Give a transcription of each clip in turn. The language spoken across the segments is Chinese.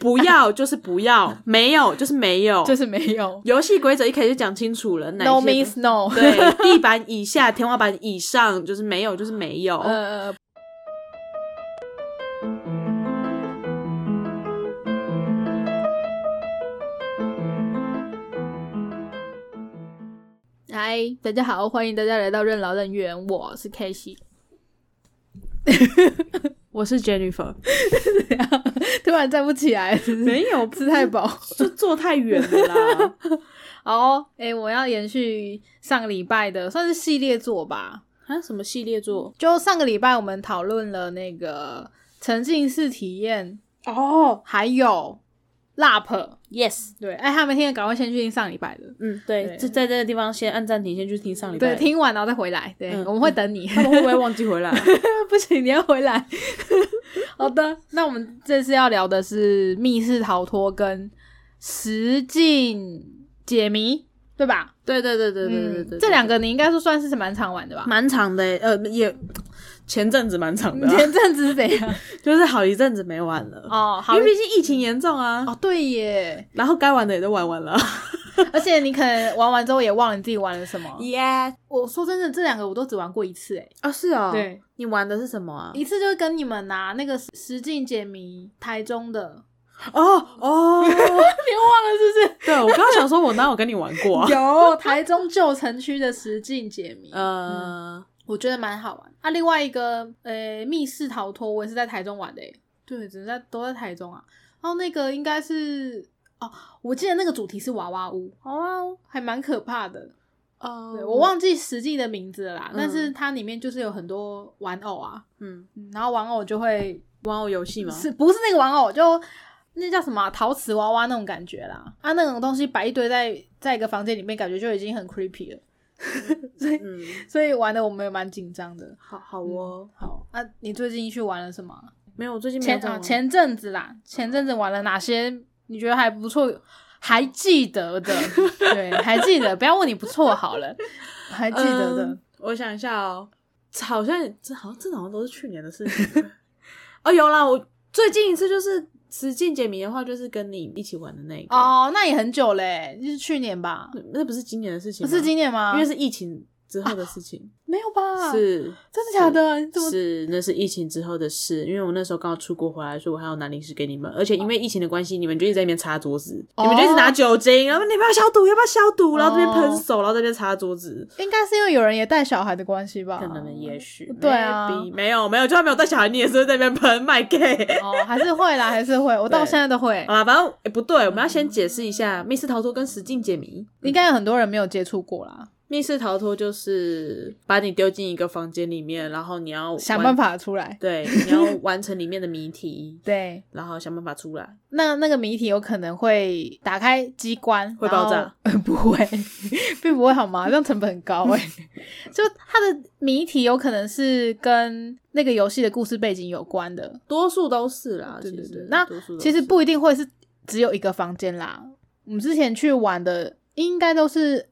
不要就是不要，没有就是没有，就是没有游戏规则一开始就讲清楚了，哪，no means no。对，地板以下、天花板以上就是没有，就是没有。呃，嗨，大家好，欢迎大家来到任劳任怨，我是 K 西。我是 Jennifer，突然站不起来，是不是没有吃太饱。就坐太远了啦。好，哎、我要延续上个礼拜的，算是系列作吧。啊，什么系列作？就上个礼拜我们讨论了那个沉浸式体验，哦还有 LAP。，Yes，对，哎，他没听的赶快先去听上礼拜的。嗯，对，就在这个地方先按暂停，先去听上礼拜。对，，听完然后再回来。对，嗯我们会等你。他们会不会忘记回来？不行，你要回来。好的，那我们这次要聊的是密室逃脱跟实境解谜，对吧？对对对对对对对，嗯这两个你应该说算是蛮常玩的吧？蛮长的欸，呃，也前阵子蛮长的啊，前阵子是怎样？就是好一阵子没玩了。哦，好因为毕竟疫情严重啊，哦，对耶，然后该玩的也都玩完了。而且你可能玩完之后也忘了你自己玩了什么。耶，我说真的，这两个我都只玩过一次，哎，啊是哦，对，你玩的是什么啊？一次就是跟你们拿那个实境解谜，台中的，哦哦，你忘了是不是对我刚刚想说，我哪有跟你玩过啊？有台中旧城区的实境解谜，呃，我觉得蛮好玩。啊，另外一个呃密室逃脱，我也是在台中玩的，哎，对，只是在都在台中啊。然后那个应该是哦，我记得那个主题是娃娃屋，娃娃屋还蛮可怕的。哦对我，忘记实际的名字了啦，嗯但是它里面就是有很多玩偶啊，嗯，嗯然后玩偶就会玩偶游戏吗？是不是那个玩偶就那叫什么啊、陶瓷娃娃那种感觉啦？啊，那种东西摆一堆在在一个房间里面，感觉就已经很 creepy 了，所以嗯，所以玩的我们也蛮紧张的。好好哦，好，啊，你最近去玩了什么啊？没有，我最近没有前前阵子啦，前阵子玩了哪些？你觉得还不错？还记得的，对，还记得，不要问你不错好了，还记得的。嗯我想一下哦，好像这好像这好像都是去年的事情。哦，有啦，我最近一次就是实境解谜的话，就是跟你一起玩的那个。哦，那也很久嘞，就是去年吧？那不是今年的事情，不是今年吗？因为是疫情之后的事情。没有吧？，是，真的假的？你怎么？是，那是疫情之后的事。因为我那时候刚好出国回来，所以我还要拿零食给你们，而且因为疫情的关系，你们就一直在那边擦桌子，哦你们就一直拿酒精，然后你们要消毒，要不要消毒，然后这边哦喷手，然后这边擦桌子。应该是因为有人也带小孩的关系吧？可能也许，对啊没有没有，就算没有带小孩，你也是会在那边喷卖 gay。哦，还是会啦，还是会。我 到对现在都会好。啦，反正、诶不对，我们要先解释一下密室逃脱跟实境解谜。应该有很多人没有接触过啦，密室逃脱就是把你丢进一个房间里面，然后你要想办法出来。对，你要 完成里面的谜题，对，然后想办法出来。那那个谜题有可能会打开机关，会爆炸？呃 不会，并不会好吗？这样成本很高哎、就它的谜题有可能是跟那个游戏的故事背景有关的。多数都是啦，对对对那其实不一定会是只有一个房间啦。我们之前去玩的应该都是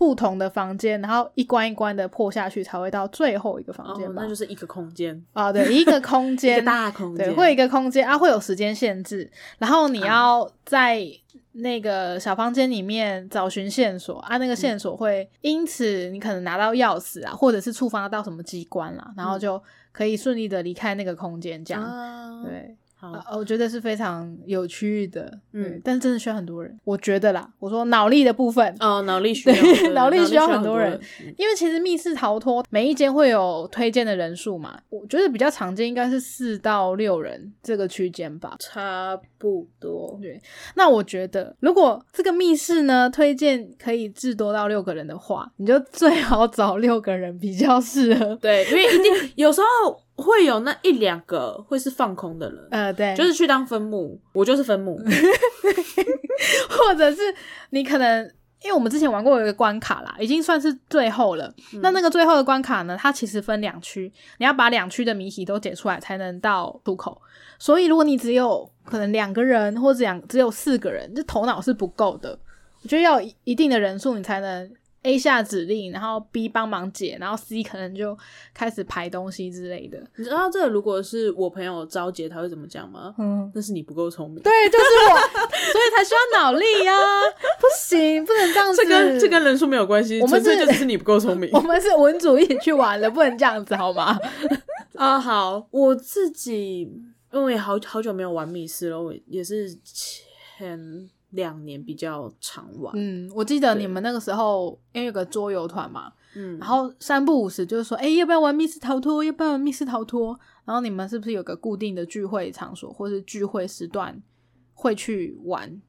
不同的房间，然后一关一关的破下去，才会到最后一个房间哦，那就是一个空间，啊、对，一个空 一间个，大空间。对，间，会有一个空间啊，会有时间限制，然后你要在那个小房间里面找寻线索啊，那个线索会因此你可能拿到钥匙啊，或者是触发到什么机关啦，然后就可以顺利的离开那个空间，这样。啊，对，好，呃，我觉得是非常有趣的，嗯嗯，但是真的需要很多人，我觉得啦，我说脑力的部分，哦，脑力需要，脑力需要很很多人，因为其实密室逃脱每一间会有推荐的人数嘛，我觉得比较常见应该是四到六人这个区间吧。差不多。对，那我觉得如果这个密室呢推荐可以至多到六个人的话，你就最好找六个人比较适合。对，因为一定有时候会有那一两个会是放空的人，呃，对，就是去当分母，我就是分母。或者是你可能，因为我们之前玩过有一个关卡啦，已经算是最后了。那那个最后的关卡呢，它其实分两区，你要把两区的谜题都解出来才能到出口。所以如果你只有可能两个人或者两只有四个人，这头脑是不够的。我觉得要一一定的人数，你才能 A 下指令，然后 B 帮忙解，然后 C 可能就开始排东西之类的。你知道这个如果是我朋友招姐，他会怎么讲吗？嗯，那是你不够聪明。对，就是我，所以才需要脑力呀、不行，不能这样子。这跟这跟人数没有关系，我们是纯粹就是你不够聪明 我。们是文组一起去玩的，不能这样子好吗？啊，好，我自己因为好好久没有玩密室了，我也是前两年比较常玩。嗯，我记得你们那个时候因为有个桌游团嘛，嗯，然后三不五时就是说，哎、要不要玩密室逃脱？要不要玩密室逃脱？然后你们是不是有个固定的聚会场所或是聚会时段会去玩？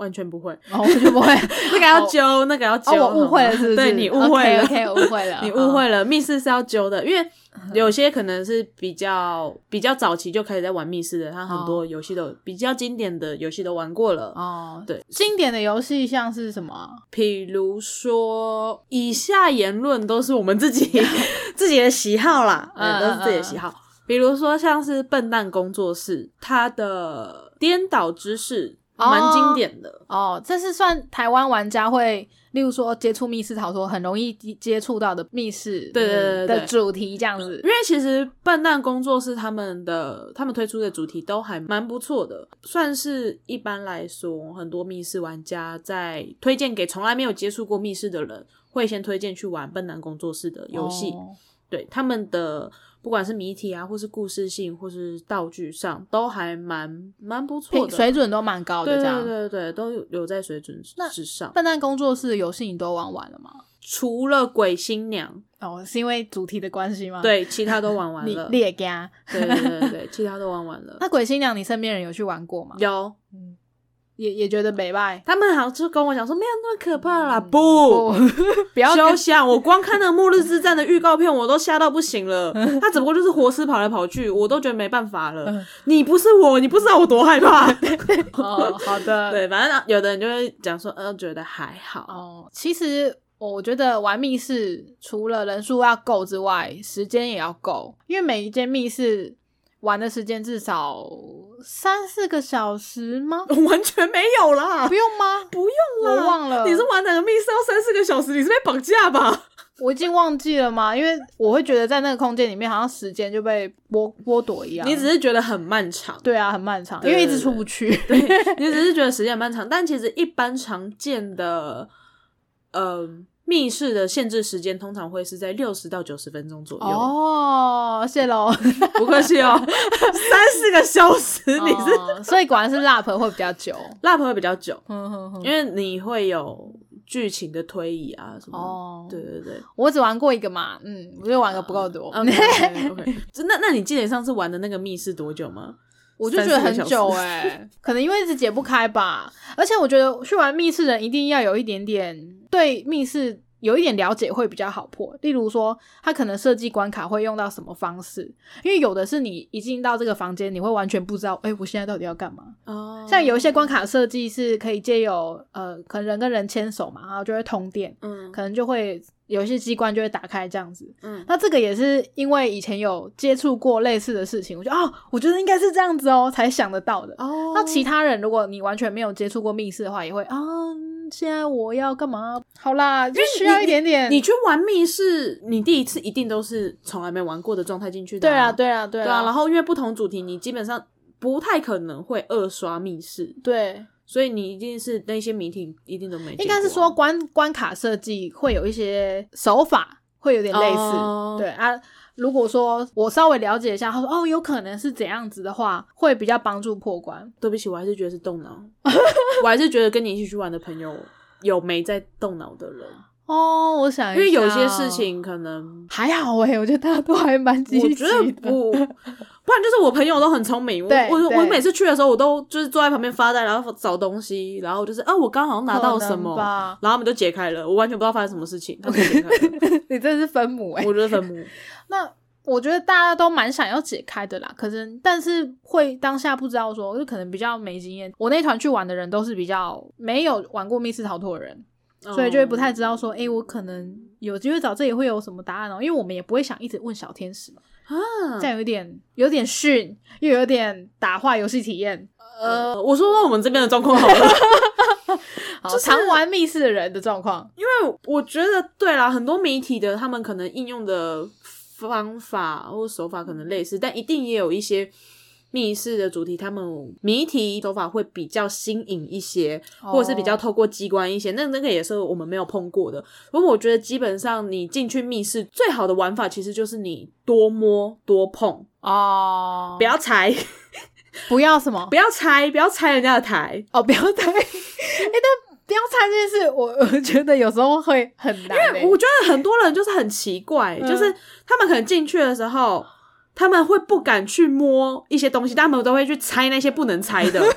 完全不会，然后我就不会，那个要揪，那个要揪。哦，我误会了，是不是？对 你误会了 OK，, 误会了，你误会了。密室是要揪的，因为有些可能是比较比较早期就开始在玩密室的，他很多游戏都比较经典的游戏都玩过了。哦，对，经典的游戏像是什么啊？比如说，以下言论都是我们自己 自己的喜好啦，都是自己的喜好。比如说，像是笨蛋工作室，它的颠倒知识蛮经典的。哦，这是算台湾玩家会，例如说接触密室逃脱很容易接触到的密室，对的主题这样子因。为其实笨蛋工作室他们的他们推出的主题都还蛮不错的，算是一般来说很多密室玩家在推荐给从来没有接触过密室的人，会先推荐去玩笨蛋工作室的游戏。哦对他们的不管是谜题啊，或是故事性，或是道具上，都还蛮蛮不错的，水准都蛮高的，对对这样。对对，都有有在水准之上。笨蛋工作室的游戏你都玩完了吗？除了鬼新娘，哦，是因为主题的关系吗？，对，其他都玩完了。猎家。对对对对对，其他都玩完了。那鬼新娘，你身边人有去玩过吗？有，也也觉得美败。他们好像就跟我讲说没有那么可怕啦，不，不，不要想！我光看那个《末日之战》的预告片，我都吓到不行了。他只不过就是活尸跑来跑去，我都觉得没办法了。嗯你不是我，你不知道我多害怕。哦，好的，对，反正有的人就会讲说，嗯、觉得还好。哦，其实我觉得玩密室除了人数要够之外，时间也要够，因为每一间密室玩的时间至少三四个小时吗？完全没有啦不，用吗？不用啦，我忘了你是玩哪个密室要三四个小时？你是被绑架吧？我已经忘记了吗？因为我会觉得在那个空间里面，好像时间就被剥剥夺一样。你只是觉得很漫长，对啊，很漫长，因为一直出不去。你只是觉得时间很漫长，但其实一般常见的，呃，密室的限制时间通常会是在六十到九十分钟左右。哦，谢喽。不客气哦，三四个小时，你是哦所以果然是 lap 会比较久。lap 会比较久，哼哼哼因为你会有剧情的推移啊什么。哦，对对对我只玩过一个嘛，嗯，我就玩个不够多。，OK OK OK。那那你记得上次玩的那个密室多久吗？我就觉得很久哎、可能因为一直解不开吧。而且我觉得去玩密室的人一定要有一点点对密室有一点了解会比较好破。例如说，他可能设计关卡会用到什么方式，因为有的是你一进到这个房间，你会完全不知道，哎、我现在到底要干嘛。哦像有一些关卡设计是可以借由呃，可能人跟人牵手嘛，然后就会通电，嗯可能就会有一些机关就会打开这样子。嗯那这个也是因为以前有接触过类似的事情，我觉得哦，我觉得应该是这样子哦，才想得到的。哦那其他人如果你完全没有接触过密室的话，也会啊，现在我要干嘛？好啦，就需要一点点。你去玩密室，你第一次一定都是从来没玩过的状态进去的、对啊，对啊，对对啊。然后因为不同主题，你基本上不太可能会二刷密室，对，所以你一定是那些谜题一定都没啊。应该是说关关卡设计会有一些手法会有点类似。哦对啊，如果说我稍微了解一下，他说哦，有可能是怎样子的话，会比较帮助破关。对不起，我还是觉得是动脑，我还是觉得跟你一起去玩的朋友有没在动脑的人，哦，我想一因为有些事情可能。还好诶、我觉得大家都还蛮积极我觉得的。不，不然就是我朋友都很聪明。我我我每次去的时候，我都就是坐在旁边发呆，然后找东西，然后就是啊，我刚好像拿到什么，吧然后他们就解开了，我完全不知道发生什么事情，他们解开了。你真的是分母诶、我觉得分母，那我觉得大家都蛮想要解开的啦，可是但是会当下不知道说，就可能比较没经验。我那团去玩的人都是比较没有玩过密室逃脱的人，所以就会不太知道说，诶，我可能有机会找这里会有什么答案哦、因为我们也不会想一直问小天使嘛，啊这样有点有点逊，又有点打坏游戏体验。呃，我说说我们这边的状况好了。好，就是常玩密室的人的状况。因为我觉得对啦，很多媒体的他们可能应用的方法或手法可能类似，但一定也有一些密室的主题，他们谜题手法会比较新颖一些，或者是比较透过机关一些。那那个也是我们没有碰过的。不过我觉得基本上你进去密室最好的玩法其实就是你多摸多碰，哦不，要猜，不要什么不要拆，不要拆人家的台。哦，不要拆。哎、但不要拆这件事，我我觉得有时候会很难、欸。我觉得很多人就是很奇怪，嗯就是他们可能进去的时候，他们会不敢去摸一些东西，但他们都会去猜那些不能猜的。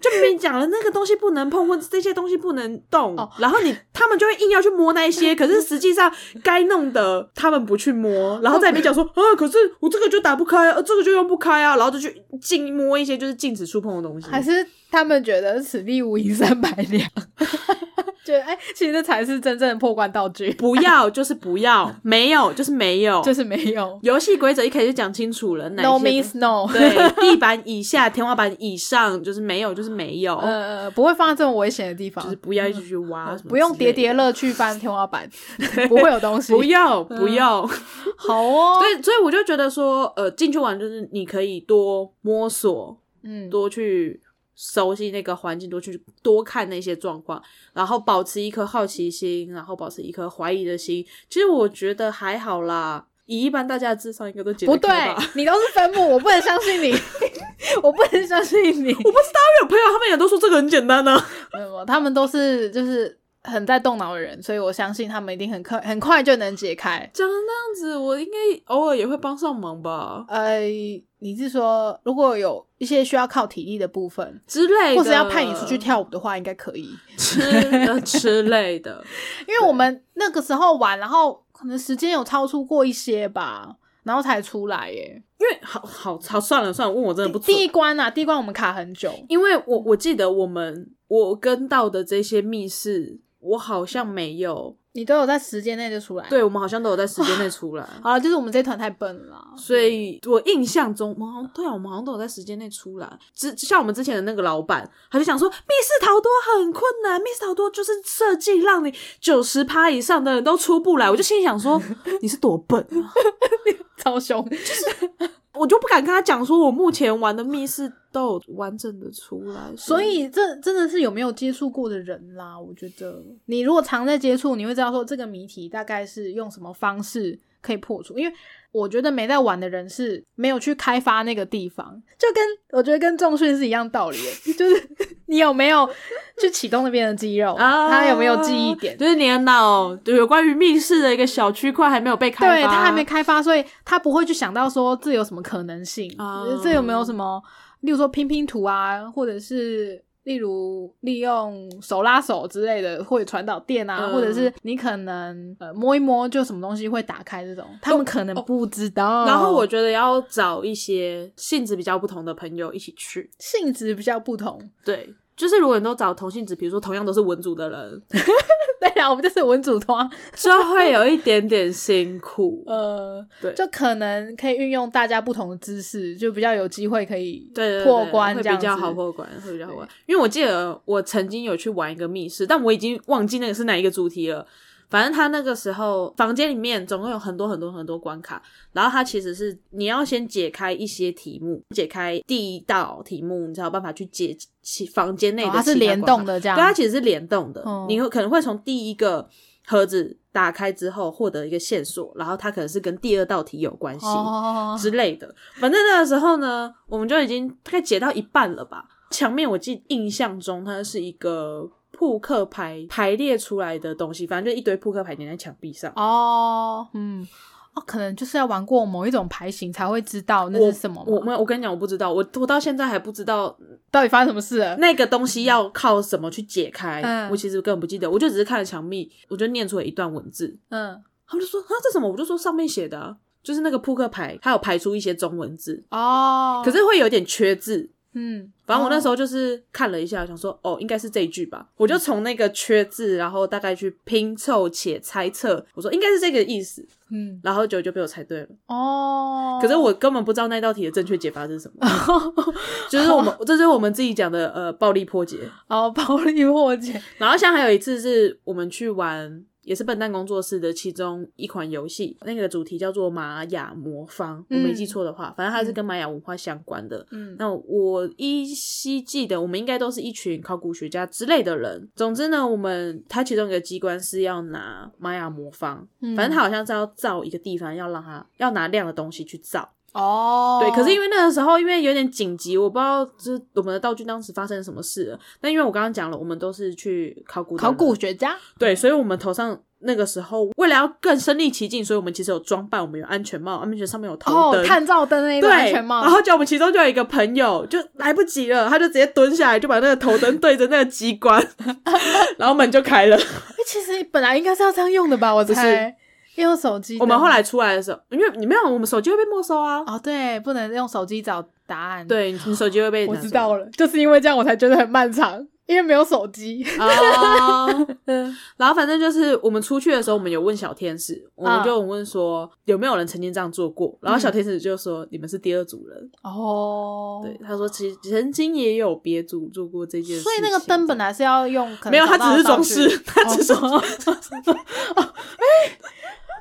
就明明讲了那个东西不能碰，或者这些东西不能动，哦。然后你他们就会硬要去摸那一些，可是实际上该弄的他们不去摸，然后在里面讲说啊，可是我这个就打不开啊，呃这个就用不开啊，然后就去禁摸一些就是禁止触碰的东西。还是他们觉得此地无银三百两，觉得哎、其实这才是真正的破关道具，不要就是不要，没有就是没有，就是没有。游戏规则一开始就讲清楚了，哪 No 些 means no，对，地板以下、天花板以上就是没有，就是没有，呃，不会放在这么危险的地方，就是不要一直去挖不用叠叠。乐去翻天花板，不会有东西。不要不要，好哦，对，所以我就觉得说，呃，进去玩就是你可以多摸索，嗯，多去熟悉那个环境，多去多看那些状况，然后保持一颗好奇心，然后保持一颗怀疑的心。其实我觉得还好啦，以一般大家的智商应该都解得不对。，你都是分母，我不能相信你，我不能相信你。我不知道，有朋友他们也都说这个很简单呢、没有，他们都是就是很在动脑的人，所以我相信他们一定很快很快就能解开。讲的那样子，我应该偶尔也会帮上忙吧呃，你是说如果有一些需要靠体力的部分，之类的，或者要派你出去跳舞的话，应该可以。吃的 之类的。因为我们那个时候玩，然后可能时间有超出过一些吧，然后才出来耶。因为好好好算了算了，问我真的不第一关啊，第一关我们卡很久，因为我我记得我们我跟到的这些密室，我好像没有，你都有在时间内就出来。，对我们好像都有在时间内出来。好了，就是我们这团太笨了。所以我印象中，我们好像对啊，我们好像都有在时间内出来。之像我们之前的那个老板，他就想说，密室逃脱很困难，密室逃脱就是设计让你九十趴以上的人都出不来。我就心里想说，你是多笨啊！超凶，我就不敢跟他讲说，我目前玩的密室都有完整的出来，所以这真的是有没有接触过的人啦？我觉得你如果常在接触，你会知道说这个谜题大概是用什么方式可以破除。因为我觉得没在玩的人是没有去开发那个地方，就跟我觉得跟重训是一样道理的，就是你有没有去启动那边的肌肉，啊，他有没有记忆点。就是你的脑就有关于密室的一个小区块还没有被开发，对他还没开发，所以他不会去想到说这有什么可能性，啊。这有没有什么，例如说拼拼图啊，或者是例如利用手拉手之类的，或者传导电啊，嗯或者是你可能呃摸一摸就什么东西会打开这种，他们可能不知道。然后我觉得要找一些性质比较不同的朋友一起去，性质比较不同，对。就是如果你都找同性质，比如说同样都是文组的人，对啊，我们就是文组团，就会有一点点辛苦。呃，对就可能可以运用大家不同的知识，就比较有机会可以对破关比较好破关，会比较好玩。因为我记得我曾经有去玩一个密室，但我已经忘记那个是哪一个主题了。反正他那个时候房间里面总共有很多很多很多关卡，然后他其实是你要先解开一些题目，解开第一道题目，你才有办法去解其房间内的、哦它是联动，的这样。对，它其实是联动的。嗯你会可能会从第一个盒子打开之后获得一个线索，然后它可能是跟第二道题有关系。哦，之类的。反正那个时候呢，我们就已经大概解到一半了吧。墙面我记印象中它是一个扑克牌排列出来的东西，反正就一堆扑克牌粘在墙壁上。哦，嗯，哦，可能就是要玩过某一种牌型才会知道那是什么我。我我跟你讲，我不知道，我我到现在还不知道到底发生什么事了？那个东西要靠什么去解开。嗯我其实根本不记得，我就只是看了墙壁，我就念出了一段文字。嗯，他们就说啊，这什么？我就说上面写的啊、就是那个扑克牌，它有排出一些中文字，哦，可是会有点缺字。嗯，反正我那时候就是看了一下，想说哦，应该是这一句吧，我就从那个缺字，然后大概去拼凑且猜测，我说应该是这个意思，嗯，然后就就被我猜对了。哦，可是我根本不知道那道题的正确解法是什么，就是我们 这就是我们自己讲的呃暴力破解。哦，暴力破解，然后像还有一次是我们去玩，也是笨蛋工作室的其中一款游戏，那个主题叫做玛雅魔方，我没记错的话，反正它是跟玛雅文化相关的。嗯那我依稀记得，我们应该都是一群考古学家之类的人。总之呢，我们它其中一个机关是要拿玛雅魔方，嗯反正它好像是要造一个地方，要让它要拿亮的东西去造。哦，对，可是因为那个时候因为有点紧急，我不知道就是我们的道具当时发生什么事了。但因为我刚刚讲了，我们都是去考古考古学家，对，所以我们头上那个时候为了要更身临其境，所以我们其实有装扮，我们有安全帽，安全上面有头哦灯。，探照灯那，个安全帽，然后就我们其中就有一个朋友就来不及了，他就直接蹲下来，就把那个头灯对着那个机关，然后门就开了。哎，其实本来应该是要这样用的吧？我猜，用手机。我们后来出来的时候，因为你没有，我们手机会被没收啊。哦，对，不能用手机找答案。，对，你手机会被我知道了，就是因为这样我才觉得很漫长，因为没有手机。哦，然后反正就是我们出去的时候，我们有问小天使，我们嗯就问说有没有人曾经这样做过，然后小天使就说你们是第二组人，哦，对，他说其实曾经也有别组做过这件事，所以那个灯本来是要用，可能没有，他只是装饰，它只是哦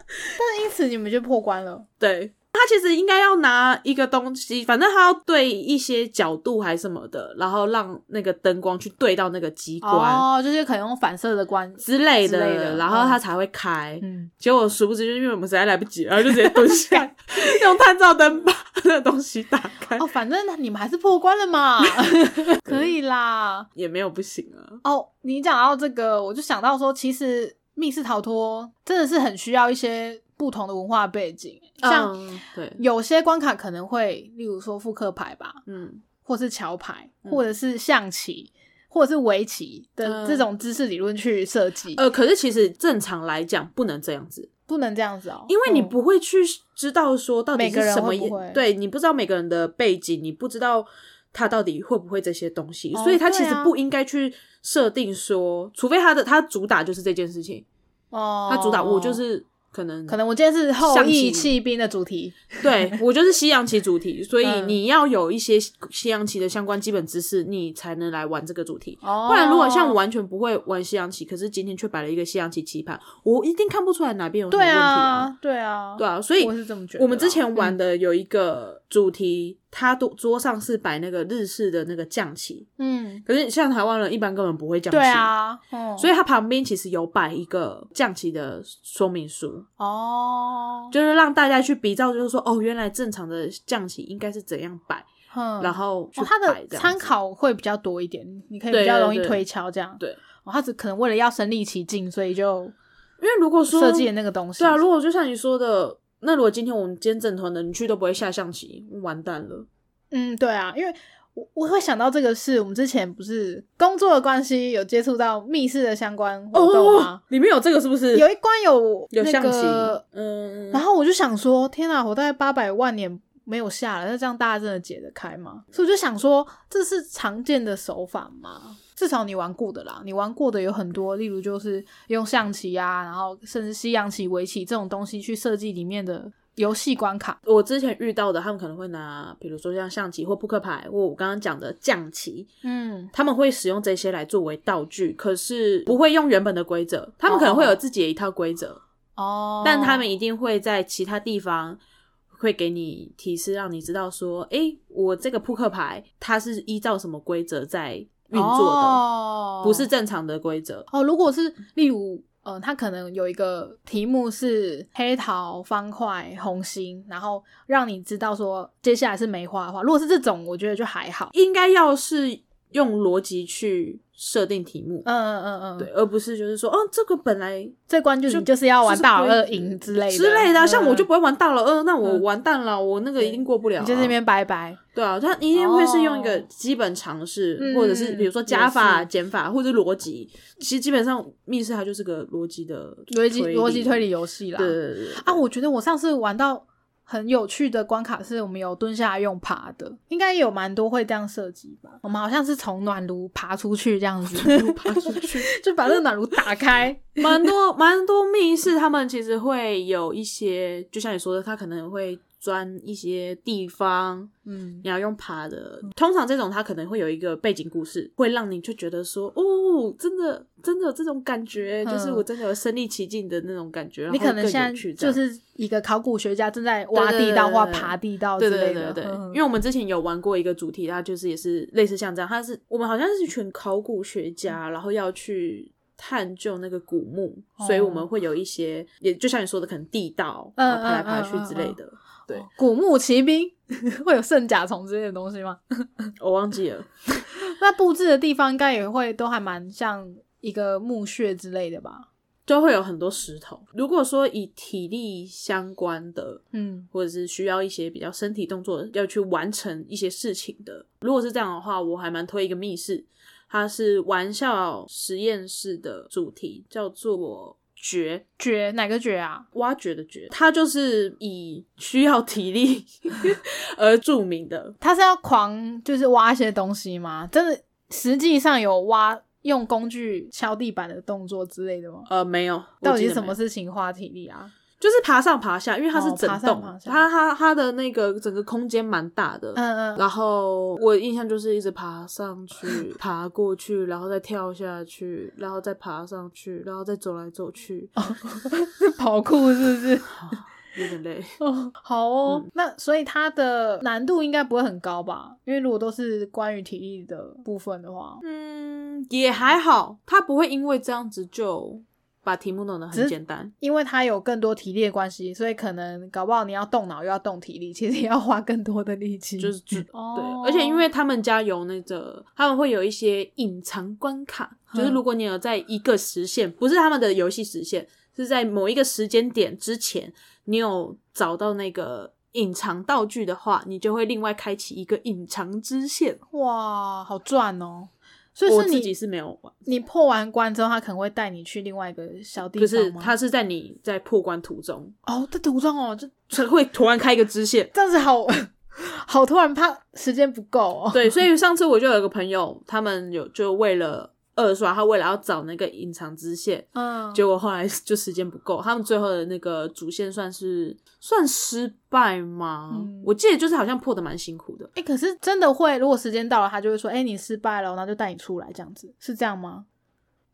但是因此你们就破关了。对。他其实应该要拿一个东西，反正他要对一些角度还是什么的，然后让那个灯光去对到那个机关哦，就是可能用反射的关。之类的，之类的然后它才会开。嗯，结果殊不知，就是因为我们实在来不及，然后就直接蹲下，用探照灯把那个东西打开，哦，反正你们还是破关了嘛，可以啦。也没有不行啊。哦，你讲到这个，我就想到说，其实密室逃脱真的是很需要一些不同的文化背景，像嗯、对，有些关卡可能会，例如说复刻牌吧，嗯，或是桥牌，嗯或者是象棋，或者是围棋的嗯这种知识理论去设计，呃，可是其实正常来讲不能这样子，不能这样子哦，因为你嗯不会去知道说到底是什么也，会对你不知道每个人的背景，你不知道他到底会不会这些东西，哦所以他其实不应该去设定说，除非他的他主打就是这件事情，哦，它主打我就是可能可能我今天是后象羿棋弃兵的主题，对我就是西洋棋主题，所以嗯你要有一些西洋棋的相关基本知识，你才能来玩这个主题。哦，不然，如果像我完全不会玩西洋棋，可是今天却摆了一个西洋棋棋盘，我一定看不出来哪边有什么对问题啊，对啊，对啊，所以我是这么觉得啊。我们之前玩嗯的有一个主题，他桌桌上是摆那个日式的那个象棋，嗯，可是像台湾人一般根本不会象棋，对，啊，嗯，所以他旁边其实有摆一个象棋的说明书。哦，就是让大家去比照，就是说，哦，原来正常的象棋应该是怎样摆，嗯，然后去哦，它的参考会比较多一点，你可以比较容易推敲这样。对，哦，他只可能为了要身临其境，所以就因为如果说设计的那个东西。对啊，如果就像你说的，那如果今天我们今天整团的你去都不会下象棋，完蛋了。嗯，对啊，因为我我会想到这个事我们之前不是工作的关系有接触到密室的相关活动吗？哦，里面有这个是不是？有一关有那有象棋个，，嗯，然后我就想说，天哪，我大概八百万年没有下了，那这样大家真的解得开吗？所以我就想说，这是常见的手法吗？至少你玩过的啦，你玩过的有很多，例如就是用象棋啊，然后甚至西洋棋、围棋这种东西去设计里面的游戏关卡。我之前遇到的，他们可能会拿，比如说像象棋或扑克牌，或我刚刚讲的象棋，嗯，他们会使用这些来作为道具，可是不会用原本的规则，他们可能会有自己的一套规则，哦，但他们一定会在其他地方会给你提示，让你知道说，诶，我这个扑克牌它是依照什么规则在运作的，哦、不是正常的规则。哦，如果是例如，呃，它可能有一个题目是黑桃方块红心，然后让你知道说接下来是梅花的话，如果是这种，我觉得就还好。应该要是用逻辑去设定题目，嗯嗯嗯嗯，对，，而不是就是说，哦，这个本来这关就就你就是要玩大老二赢之类的之类的啊、像我就嗯不会玩大老二，那我嗯完蛋了，我那个一定过不了、啊。你就在那边拜拜。对啊，他一定会是用一个哦基本常识，嗯或者是比如说加法、减法，或者逻辑。其实基本上密室它就是个逻辑的逻辑逻辑推理。游戏啦。对对对对啊，我觉得我上次玩到很有趣的关卡是我们有蹲下来用爬的，应该有蛮多会这样设计吧。我们好像是从暖炉爬出去这样子，爬出去，就把那个暖炉打开。蛮多蛮多密室，他们其实会有一些，就像你说的，他可能会钻一些地方，嗯，你要用爬的。通常这种它可能会有一个背景故事，会让你就觉得说，哦，真的真的有这种感觉，就是我真的有身临其境的那种感觉。嗯你可能现在就是一个考古学家正在挖地道或爬地道之类的，对对对，嗯因为我们之前有玩过一个主题，它就是也是类似像这样，它是我们好像是一群考古学家，然后要去探究那个古墓，所以我们会有一些，也就像你说的，可能地道，嗯然后爬来爬去之类的。对，古墓奇兵 会有圣甲虫之类的东西吗？我忘记了，那布置的地方应该也会都还蛮像一个墓穴之类的吧？就会有很多石头。如果说以体力相关的，嗯，或者是需要一些比较身体动作要去完成一些事情的，如果是这样的话，我还蛮推一个密室，它是玩笑实验室的主题，叫做掘。掘哪个掘啊？挖掘的掘，它就是以需要体力 而著名的。他是要狂就是挖一些东西吗？真的实际上有挖用工具敲地板的动作之类的吗？呃，没有，到底是什么事情花体力啊？就是爬上爬下，因为它是哦整栋，它它它的那个整个空间蛮大的。嗯嗯，然后我印象就是一直爬上去，爬过去，然后再跳下去，然后再爬上去，然后再走来走去，跑酷是不是？有点累。哦，好哦，嗯那所以它的难度应该不会很高吧？因为如果都是关于体力的部分的话，嗯，也还好，它不会因为这样子就把题目弄得很简单。因为它有更多体力的关系，所以可能搞不好你要动脑又要动体力，其实也要花更多的力气。就是对，而且因为他们家有那个，他们会有一些隐藏关卡，就是嗯如果你有在一个时限，不是他们的游戏时限，是在某一个时间点之前，你有找到那个隐藏道具的话，你就会另外开启一个隐藏支线。哇，好赚哦！所以是你我自己是没有玩，你破完关之后，他可能会带你去另外一个小地方吗？是，他是在你在破关途中，哦，在途中哦，就 会突然开一个支线。这样子好好突然，怕时间不够哦。对，所以上次我就有一个朋友，他们有就为了二刷，他为了要找那个隐藏支线，嗯，结果后来就时间不够，他们最后的那个主线算是算失败吗？嗯我记得就是好像破的蛮辛苦的。哎、可是真的会，如果时间到了，他就会说：“哎、你失败了，然后就带你出来，这样子是这样吗？”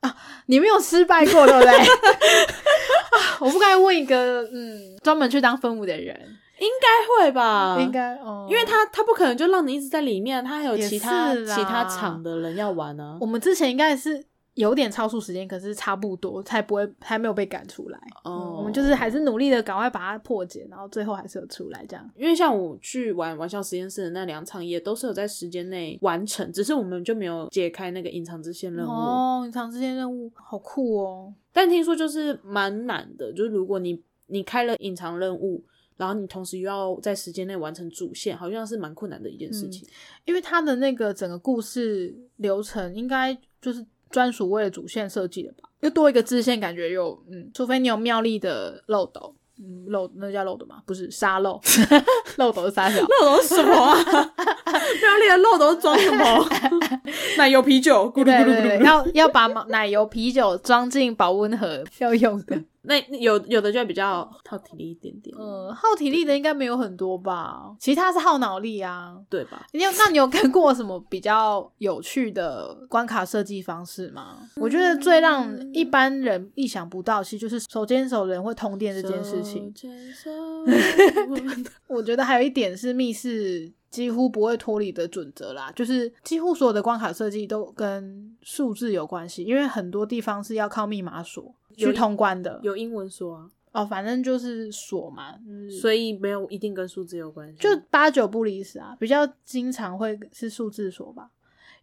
啊，你没有失败过，对不对？啊我不该问一个嗯，专门去当分母的人，应该会吧？应该哦，因为他他不可能就让你一直在里面，他还有其他其他场的人要玩呢、我们之前应该是有点超速时间，可是差不多，才不会还没有被赶出来。哦嗯我们就是还是努力的赶快把它破解，然后最后还是有出来这样。因为像我去玩玩笑实验室的那两场，也都是有在时间内完成，只是我们就没有解开那个隐藏支线任务。哦，隐藏支线任务好酷哦！但听说就是蛮难的，就是如果你你开了隐藏任务，然后你同时又要在时间内完成主线，好像是蛮困难的一件事情。因为它的那个整个故事流程应该就是专属为了主线设计的吧，又多一个支线，感觉又嗯，除非你有妙丽的漏斗，嗯，漏那叫漏斗吗？不是沙漏，漏斗是沙小。漏斗是什么啊？庙里的漏斗是装什么？奶油啤酒，咕噜咕噜咕噜。要要把奶油啤酒装进保温盒要用的。那有有的就比较耗体力一点点，嗯，耗体力的应该没有很多吧，其他是耗脑力啊。对吧？你有那你有看过什么比较有趣的关卡设计方式吗？我觉得最让一般人意想不到，其实就是手牵手人会通电这件事情。手 手我觉得还有一点是密室几乎不会脱离的准则啦，就是几乎所有的关卡设计都跟数字有关系，因为很多地方是要靠密码锁有去通关的。有英文锁啊，哦，反正就是锁嘛，就是所以没有一定跟数字有关系。就八九不离十啊，比较经常会是数字锁吧，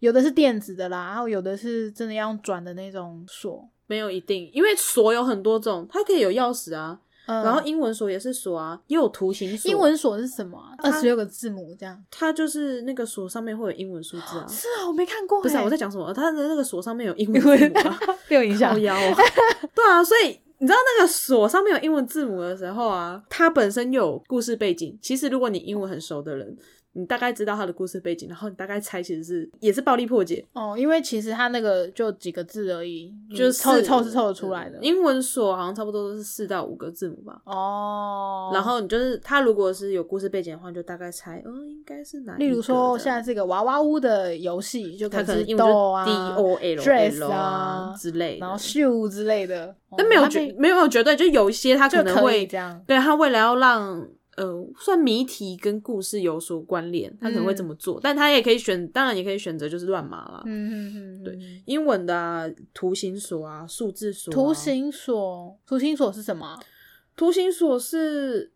有的是电子的啦，然后有的是真的要用转的那种锁。没有一定，因为锁有很多种，它可以有钥匙啊，嗯然后英文锁也是锁啊，也有图形锁。英文锁是什么啊？二十六个字母这样。它就是那个锁上面会有英文数字啊。是啊，我没看过欸。不是啊，我在讲什么？它的那个锁上面有英 文字母啊，被我影响！对啊，所以你知道那个锁上面有英文字母的时候啊，它本身有故事背景。其实如果你英文很熟的人，你大概知道他的故事背景，然后你大概猜其实是也是暴力破解，哦，因为其实他那个就几个字而已，就是凑一凑是凑得出来的。英文锁好像差不多都是四到五个字母吧。哦，然后你就是他如果是有故事背景的话，你就大概猜，嗯，应该是哪？例如说现在是个娃娃屋的游戏，就它可能是英文就 doll 啊 D O L dress 啊之类，然后 shoe 之类的，但没有绝没有绝对，就有一些他就可以能会这样。对他为了要让呃算谜题跟故事有所关联，他可能会这么做，但他也可以选，当然也可以选择就是乱码啦。嗯嗯嗯，对嗯英文的啊，图形锁啊，数字锁、啊，图形锁，图形锁是什么？图形锁是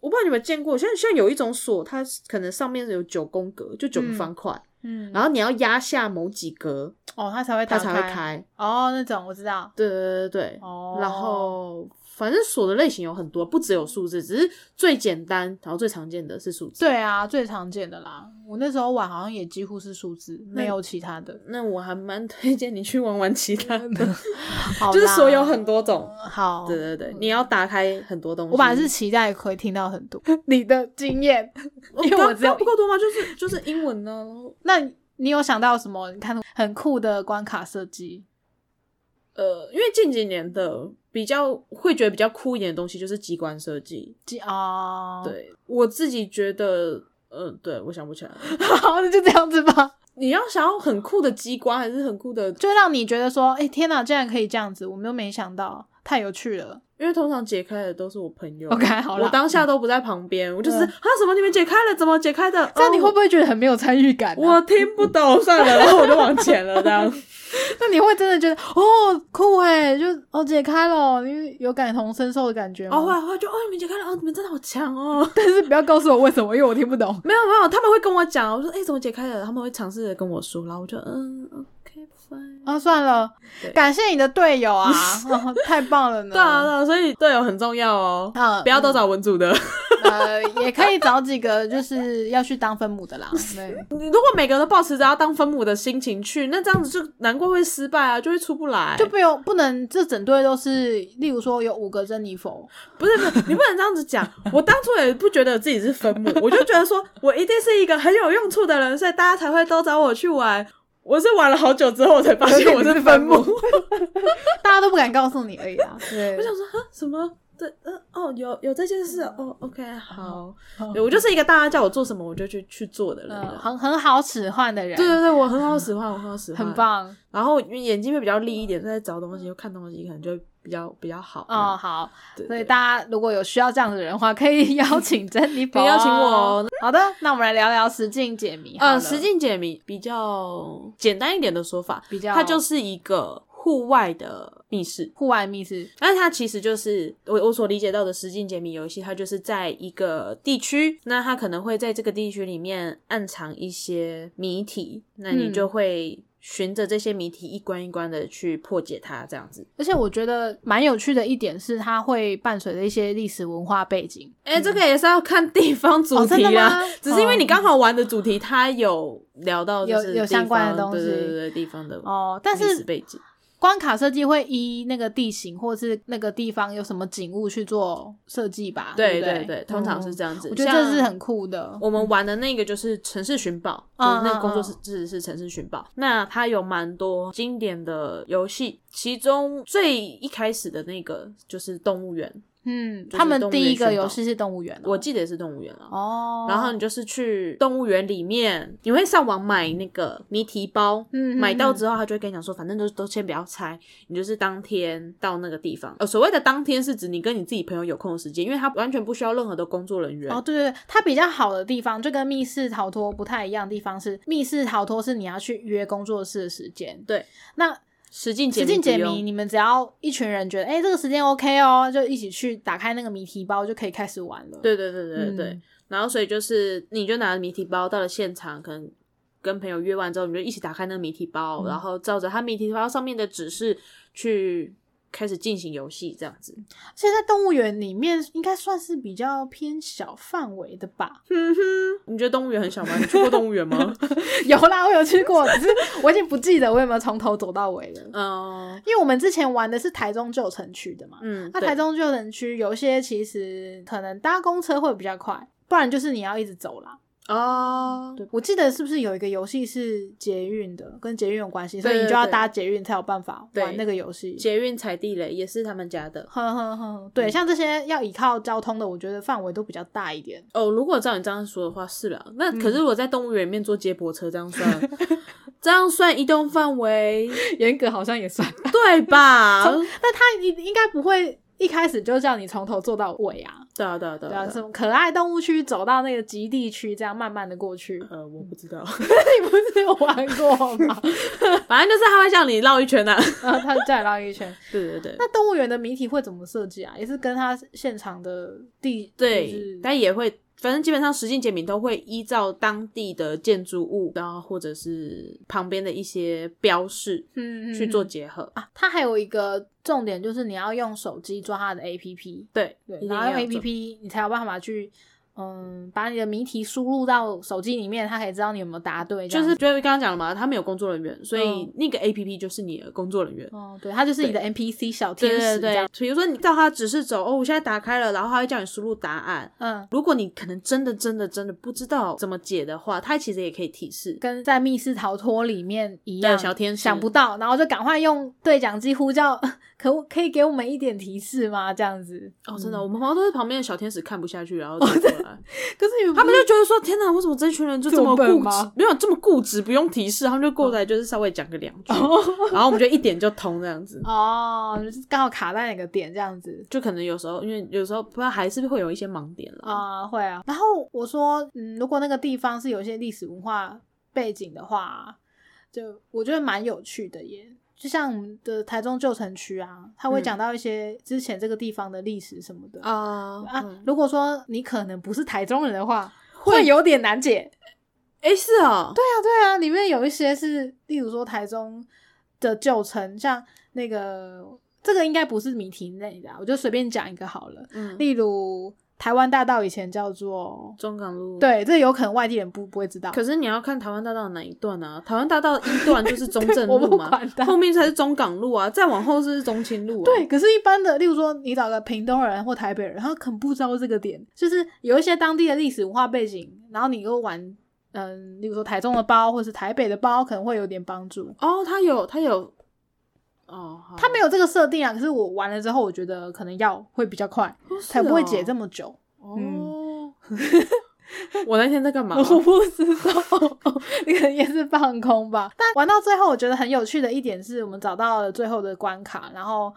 我不知道你们见过，像像有一种锁，它可能上面有九宫格，就九个嗯方块，嗯，然后你要压下某几格，哦，它才会它才会开。哦，那种我知道。对对对对，哦，然后反正锁的类型有很多，不只有数字，只是最简单，然后最常见的是数字。对啊，最常见的啦。我那时候玩好像也几乎是数字，没有其他的。那我还蛮推荐你去玩玩其他的，好就是啦锁有很多种。好，对对对，你要打开很多东西。我本来是期待可以听到很多 你的经验，因为刚我只有不够多吗？就是就是英文呢、那你有想到什么？你看很酷的关卡设计，呃，因为近几年的比较会觉得比较酷一点的东西就是机关设计。机哦，，对我自己觉得，嗯、对我想不起来了。好，那就这样子吧，你要想要很酷的机关，还是很酷的？就让你觉得说，哎、天哪，竟然可以这样子，我们都没想到，太有趣了。因为通常解开的都是我朋友。OK，好了，我当下都不在旁边，我就是嗯啊什么你们解开了？怎么解开的？这样你会哦不会觉得很没有参与感、啊？我听不懂，算了，然后我就往前了，这样。那你会真的觉得哦酷哎，就哦解开了，因为有感同身受的感觉吗？哦，会会就哦，你们解开了，哦，你们真的好强哦。但是不要告诉我为什么，因为我听不懂。没有没有，他们会跟我讲，我说哎、怎么解开的？他们会尝试着跟我说，然后我就嗯。啊，算了，感谢你的队友啊，哦、太棒了呢。对啊，对啊，所以队友很重要哦，啊不要都找文组的。呃，也可以找几个就是要去当分母的啦。对，你如果每个人都保持着要当分母的心情去，那这样子就难怪会失败啊，就会出不来。就不用不能这整队都是，例如说有五个珍妮佛，不是不是，你不能这样子讲。我当初也不觉得自己是分母，我就觉得说我一定是一个很有用处的人，所以大家才会都找我去玩。我是玩了好久之后，我才发现我是分母。大家都不敢告诉你而已啊。对我，想说，啊，什么？对，嗯、哦，有有这件事哦，OK，好，对我就是一个大家叫我做什么我就去去做的人。嗯，很很好使唤的人，对对对，我很好使唤，我很好使唤，很。棒。然后因为眼睛会比较利一点，在找东西、看东西可能就会比较比较好。哦，好，对，所以大家如果有需要这样的人的话，可以邀请珍妮佛，可以邀请我哦。好的，那我们来聊聊实境解谜。呃，实境解谜比较简单一点的说法，比较它就是一个户外的密室。户外密室，但是它其实就是我我所理解到的实境解谜游戏，它就是在一个地区，那它可能会在这个地区里面暗藏一些谜题，那你嗯就会循着这些谜题一关一关的去破解它，这样子。而且我觉得蛮有趣的一点是，它会伴随着一些历史文化背景。哎、这个也是要看地方主题啦，吗只是因为哦你刚好玩的主题，它有聊到就是有有相关的东西对对对对，地方的哦，但历史是背景。关卡设计会依那个地形或是那个地方有什么景物去做设计吧？对不对对对，通常是这样子。嗯我觉得这是很酷的。我们玩的那个就是城市寻宝，就嗯是那个工作嗯室是是城市寻宝。那它有蛮多经典的游戏，其中最一开始的那个就是动物园，嗯，他们第一个游戏是动物园哦，我记得也是动物园啊。哦，然后你就是去动物园里面，你会上网买那个谜题包，嗯买到，之后他就会跟你讲说，反正都都先不要猜，你就是当天到那个地方。呃，所谓的当天是指你跟你自己朋友有空的时间，因为他完全不需要任何的工作人员。哦，对对对，它比较好的地方就跟密室逃脱不太一样的地方是，密室逃脱是你要去约工作室的时间，对，那实境解实境解谜，你们只要一群人觉得，哎、这个时间 OK 哦，就一起去打开那个谜题包，就可以开始玩了。对对对对对然后所以就是你就拿着谜题包到了现场，可能跟朋友约完之后，你就一起打开那个谜题包，嗯。然后照着他谜题包上面的指示去开始进行游戏这样子。现在动物园里面应该算是比较偏小范围的吧？哼哼，你觉得动物园很小吗？你去过动物园吗？有啦，我有去过，只是我已经不记得我有没有从头走到尾了。嗯因为我们之前玩的是台中旧城区的嘛，嗯，那台中旧城区有些其实可能搭公车会比较快，不然就是你要一直走啦。哦，对，我记得是不是有一个游戏是捷运的，跟捷运有关系，所以你就要搭捷运才有办法玩那个游戏。捷运踩地雷也是他们家的。哼哼哼，对，像这些要依靠交通的，我觉得范围都比较大一点。哦，如果照你这样说的话，是了。那可是我在动物园里面坐接驳车，这样算，这样算移动范围，严格好像也算，对吧？但他应应该不会一开始就叫你从头做到尾啊。对啊，对啊，对对啊，啊。什么可爱动物区走到那个极地区，这样慢慢的过去。呃，我不知道，你不是有玩过吗？反正就是他会 叫你绕一圈呐、啊。然后他再绕一圈。对对对，那动物园的谜题会怎么设计啊？也是跟他现场的地对是，但也会，反正基本上实境解谜都会依照当地的建筑物，然后或者是旁边的一些标示去做嗯结合。啊。它还有一个重点就是你要用手机抓它的 APP，对对，一定然后用 APP 你才有办法去。嗯，把你的谜题输入到手机里面，他可以知道你有没有答对。就是就是刚刚讲了嘛，他没有工作人员，所以嗯那个 A P P 就是你的工作人员。哦，对，他就是你的 NPC 小天使这样。对对，比如说你照他指示走，哦，我现在打开了，然后他会叫你输入答案。嗯，如果你可能真的真的真的不知道怎么解的话，他其实也可以提示。跟在密室逃脱里面一样，对小天使想不到，然后就赶快用对讲机呼叫，可不可以给我们一点提示吗？这样子。哦，真的，我们好像都是旁边的小天使看不下去，然后走过来。可是你他们就觉得说：“天哪，为什么这群人就这么固吗执？没有这么固执，不用提示，他们就过来就是稍微讲个两句，然后我们就一点就通这样子。哦，就是刚好卡在哪个点这样子。就可能有时候，因为有时候不知道还是会有一些盲点了。啊、会啊。然后我说，嗯，如果那个地方是有一些历史文化背景的话，就我觉得蛮有趣的耶。就像我们的台中旧城区啊，他会嗯讲到一些之前这个地方的历史什么的。啊啊嗯，如果说你可能不是台中人的话，会有点难解。哎，是哦，对啊，对啊，里面有一些是，例如说台中的旧城，像那个这个应该不是谜题类的啊、我就随便讲一个好了。嗯，例如台湾大道以前叫做，中港路。，对，这有可能外地人不不会知道。可是你要看台湾大道哪一段啊？台湾大道一段就是中正路嘛 后面才是中港路啊，再往后是中清路啊。对，可是，一般的，例如说，你找个屏东人或台北人，他可能不知道这个点，就是有一些当地的历史文化背景，然后你又玩，嗯，例如说台中的包或是台北的包，可能会有点帮助。哦，他有，他有，他没有这个设定啊，可是我玩了之后，我觉得可能要会比较快，哦才不会解哦这么久。哦。我那天在干嘛？我不知道，你可能也是放空吧。但玩到最后，我觉得很有趣的一点是我们找到了最后的关卡，然后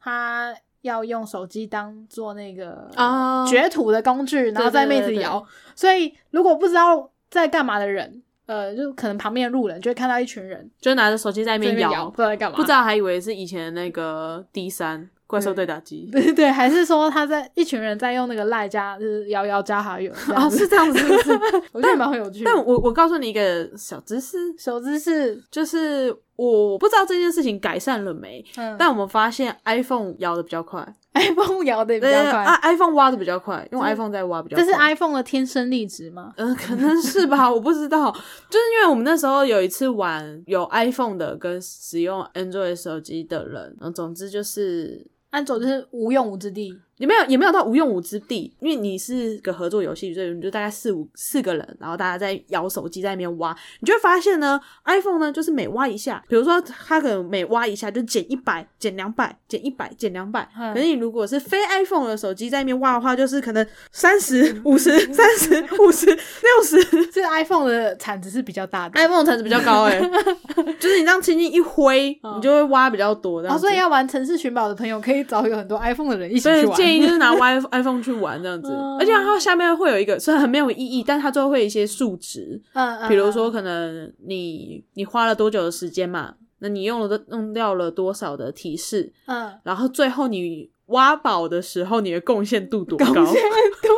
他要用手机当做那个啊掘土的工具，然后在妹子摇。所以如果不知道在干嘛的人，呃，就可能旁边的路人就会看到一群人就拿着手机在那边摇，不知道在干嘛，不知道还以为是以前那个 D 三怪兽对打机。对对，还是说他在一群人在用那个赖加就是摇摇加好友这样哦，是这样子，是不是？我觉得蛮有趣的。但我我告诉你一个小知识，小知识，就是我不知道这件事情改善了没，嗯，但我们发现 iPhone 摇的比较快，iPhone 摇的比较快，啊，iPhone 挖的比较快，用 iPhone 在挖比较快。这是 iPhone 的天生丽质吗？嗯、可能是吧，我不知道。就是因为我们那时候有一次玩有 iPhone 的跟使用 Android 手机的人，然后总之就是安卓就是无用武之地，也没有也没有到无用武之地，因为你是个合作游戏，所以你就大概四五四个人，然后大家在摇手机在那边挖，你就会发现呢，iPhone 呢就是每挖一下，比如说它可能每挖一下就减一百、减两百、减一百、减两百。嗯可是你如果是非 iPhone 的手机在那边挖的话，就是可能三十 五十、三十五十、六十。这 iPhone 的产值是比较大的。iPhone 产值比较高哎、就是你这样轻轻一挥，嗯你就会挖比较多这样哦，所以要玩城市寻宝的朋友，可以找有很多 iPhone 的人一起去玩。建议就是拿 i iPhone 去玩这样子，嗯而且它下面会有一个虽然很没有意义，但它最后会有一些数值，嗯，嗯比如说可能你你花了多久的时间嘛，那你用了的用掉了多少的提示，嗯，然后最后你挖宝的时候你的贡献度多高？贡 献度，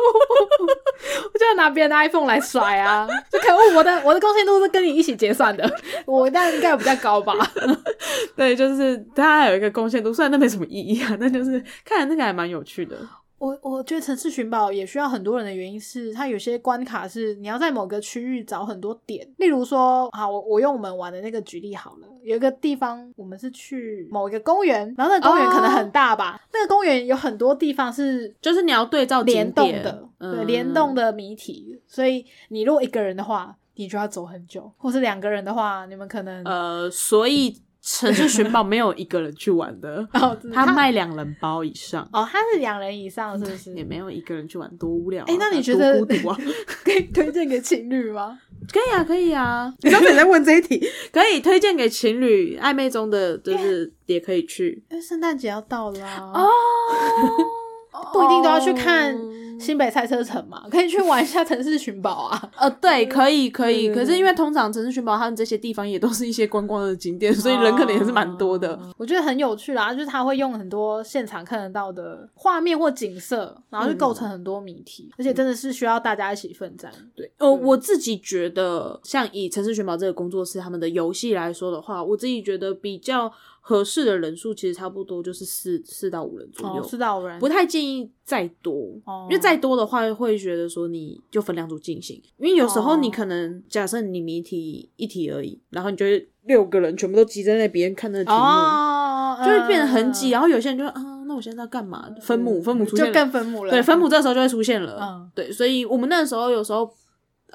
我觉就要拿别人的 iPhone 来甩啊！就可恶，我的我的贡献度是跟你一起结算的，我那应该有比较高吧？对，就是它有一个贡献度，虽然那没什么意义啊，但就是看来那个还蛮有趣的。我我觉得城市寻宝也需要很多人的原因是，它有些关卡是你要在某个区域找很多点，例如说，好，我我用我们玩的那个举例好了，有一个地方我们是去某一个公园，然后那个公园可能很大吧，那个公园有很多地方是就是你要对照联动的，嗯对联动的谜题，所以你如果一个人的话，你就要走很久，或是两个人的话，你们可能呃，所以城市寻宝没有一个人去玩的，哦，他卖两人包以上。哦，他是两人以上，是不是？也没有一个人去玩，多无聊、啊！哎那你觉得孤独啊？可以推荐给情侣吗？可以啊，可以啊。你刚才在问这一题，可以推荐给情侣暧昧中的，就是也可以去因为圣诞节要到了啊哦。不一定都要去看哦新北赛车城嘛，可以去玩一下城市寻宝啊。呃，对，可以，可以。可是因为通常城市寻宝他们这些地方也都是一些观光的景点，所以人可能也是蛮多的。哦我觉得很有趣啦，就是他会用很多现场看得到的画面或景色，然后就构成很多谜题，而且真的是需要大家一起奋战。对，呃，我自己觉得，像以城市寻宝这个工作室他们的游戏来说的话，我自己觉得比较合适的人数其实差不多就是四四到五人左右，哦，到五人不太建议再多，哦因为再多的话会觉得说你就分两组进行，因为有时候哦你可能、假设你谜题一题而已，然后你就会六个人全部都挤在那边看那个题目，哦，就会变得很挤，嗯然后有些人就会啊，那我现在要干嘛？分母分母出现就了，更分母了。对，分母这时候就会出现了。嗯对，所以我们那时候有时候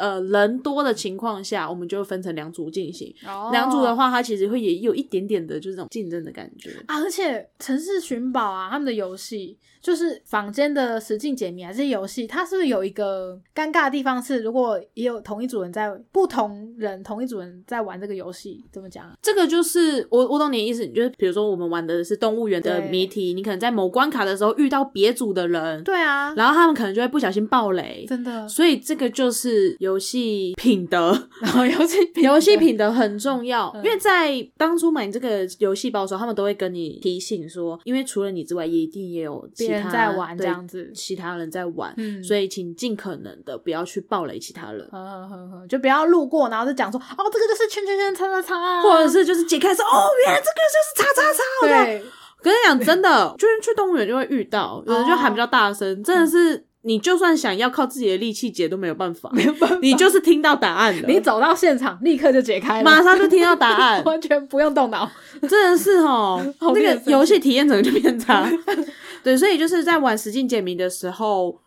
呃人多的情况下，我们就会分成两组进行。哦两组的话，它其实会也有一点点的就是这种竞争的感觉。啊，而且城市寻宝啊，他们的游戏就是坊间的实境解谜啊，这些游戏，它是不是有一个尴尬的地方是，如果也有同一组人在不同人同一组人在玩这个游戏，怎么讲啊？这个就是我我懂你的意思，你就是比如说我们玩的是动物园的谜题，你可能在某关卡的时候遇到别组的人，对啊，然后他们可能就会不小心爆雷。真的，所以这个就是游戏品德，然后游戏游戏品德很重要，嗯。因为在当初买这个游戏包的时候，他们都会跟你提醒说，因为除了你之外，也一定也有其别人他在玩这样子。其他人在玩，嗯。所以请尽可能的不要去暴雷其他人，就不要路过，然后就讲说，哦，这个就是圈圈圈叉叉叉啊，或者是就是解开说，哦，原来这个就是叉叉叉，对，跟你讲，真的，就是去动物园就会遇到，有人就喊比较大声，真的是你就算想要靠自己的力气解都没有办法，没有办法，你就是听到答案了，你走到现场立刻就解开了，马上就听到答案，完全不用动脑，真的是哦，那个游戏体验整个就变差。对，所以就是在玩实境解谜的时候，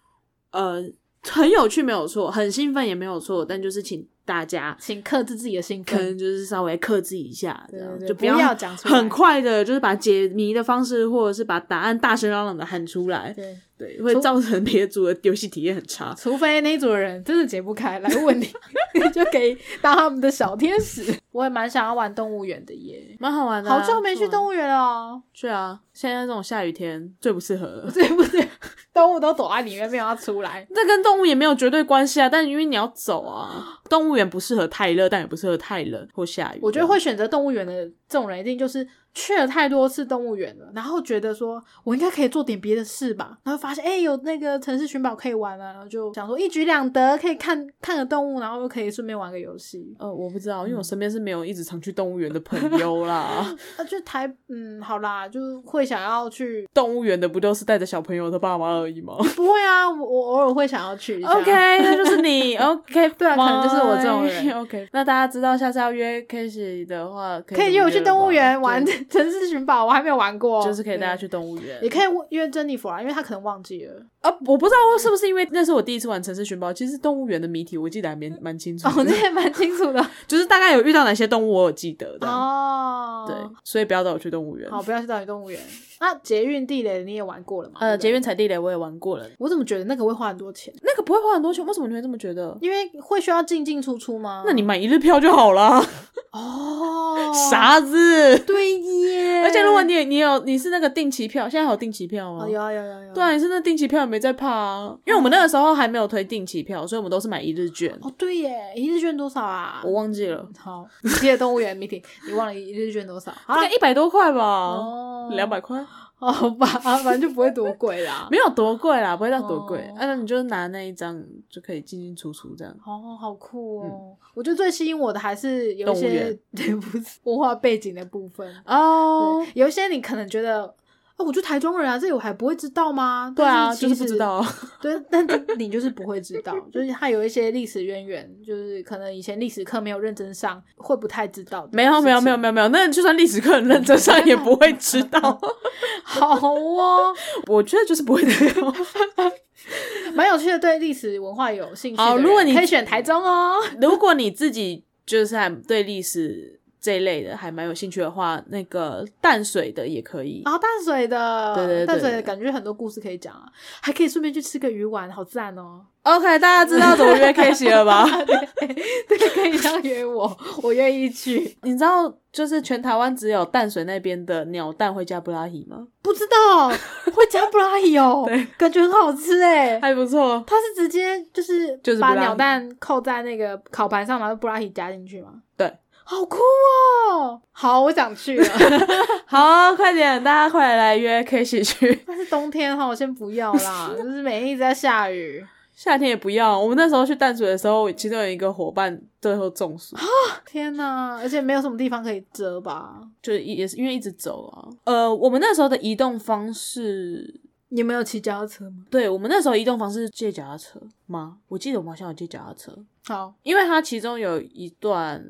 呃，很有趣没有错，很兴奋也没有错，但就是请大家请克制自己的兴可奋，能就是稍微克制一下，这样就不要很快的，就是把解谜的方式或者是把答案大声嚷嚷的喊出来，对。对，会造成别组的游戏体验很差。除非那一组的人真的解不开来问你，你就可以当他们的小天使。我也蛮想要玩动物园的耶，蛮好玩的、啊，好久没去动物物园了哦。去啊！现在这种下雨天最不适合了。对不对？动物都躲在里面，没有要出来。这跟动物也没有绝对关系啊，但因为你要走啊，动物园不适合太热，但也不适合太冷或下雨。我觉得会选择动物园的这种人，一定就是去了太多次动物园了，然后觉得说我应该可以做点别的事吧，然后发现哎、有那个城市寻宝可以玩了，然后就想说一举两得，可以看看个动物，然后又可以顺便玩个游戏。呃，我不知道，因为我身边是没有一直常去动物园的朋友啦。啊，就台嗯，好啦，就会想要去，动物园的不都是带着小朋友的爸妈而已吗 不会啊，我我偶尔会想要去一下。？OK，那就是你。OK，对啊可能就是我这种人 OK，那大家知道下次要约 k a s e y 的话，可以可以约我去动物园玩玩，城市寻宝，我还没有玩过，就是可以带他去动物园。也可以约珍妮佛啊，因为他可能忘记了。啊，我不知道是不是因为那是我第一次玩城市寻宝，其实动物园的谜题我记得还蛮蛮清楚哦，那也蛮清楚的 就是大概有遇到哪些动物我有记得的。哦。对，所以不要带我去动物园。好，不要去带你动物园。那捷运地雷你也玩过了吗？呃，对对捷运踩地雷我也玩过了，我怎么觉得那个会花很多钱？那个不会花很多钱，为什么你会这么觉得？因为会需要进进出出吗？那你买一日票就好了，哦，傻子。对耶！而且如果你你有你是那个定期票，现在还有定期票吗？哦有啊有啊有啊有啊对啊，你是那定期票也没在怕啊，因为我们那个时候还没有推定期票，所以我们都是买一日券。哦对耶，一日券多少啊？我忘记了，好，你记得动物园谜题，你忘了一日券多少？好像，一百多块吧，哦两百块。哦好吧，反正就不会多贵啦。没有多贵啦，不会到多贵。哦啊，那你就拿那一张就可以进进出出这样。哦，好酷哦！我觉得最吸引我的还是有一些对不是文化背景的部分。哦，对，有一些你可能觉得，哦，我就台中人啊，这我还不会知道吗？对啊，就是不知。道。对，但你就是不会知道，就是它有一些历史渊源，就是可能以前历史课没有认真上，会不太知道。没有没有没有没有没有，那就算历史课很认真上也不会知道。好哦，我觉得就是不会知道。蛮有趣的，对历史文化有兴趣。好如果你可以选台中哦，如果你自己就是还对历史这一类的还蛮有兴趣的话，那个淡水的也可以。然后淡水的，对对对淡水的感觉很多故事可以讲啊，还可以顺便去吃个鱼丸，好赞哦。OK，大家知道怎么约 K 喜了吧？对，可以这样约我，我愿意去。你知道就是全台湾只有淡水那边的鸟蛋会加布拉提吗？不知道会加布拉提哦，对，感觉很好吃哎。还不错。它是直接就是就是把鸟蛋扣在那个烤盘上，然后布拉提加进去吗？对，好酷哦！好，我想去了。好，快点，大家快来约 K 喜去。但是冬天哈，我先不要啦，就是每天一直在下雨。夏天也不要。我们那时候去淡水的时候，其中有一个伙伴最后中暑，啊天哪，而且没有什么地方可以遮吧？就是也是因为一直走啊。呃，我们那时候的移动方式，你们有骑脚踏车吗？对我们那时候移动方式是借脚踏车吗？我记得我们好像有借脚踏车。好，因为它其中有一段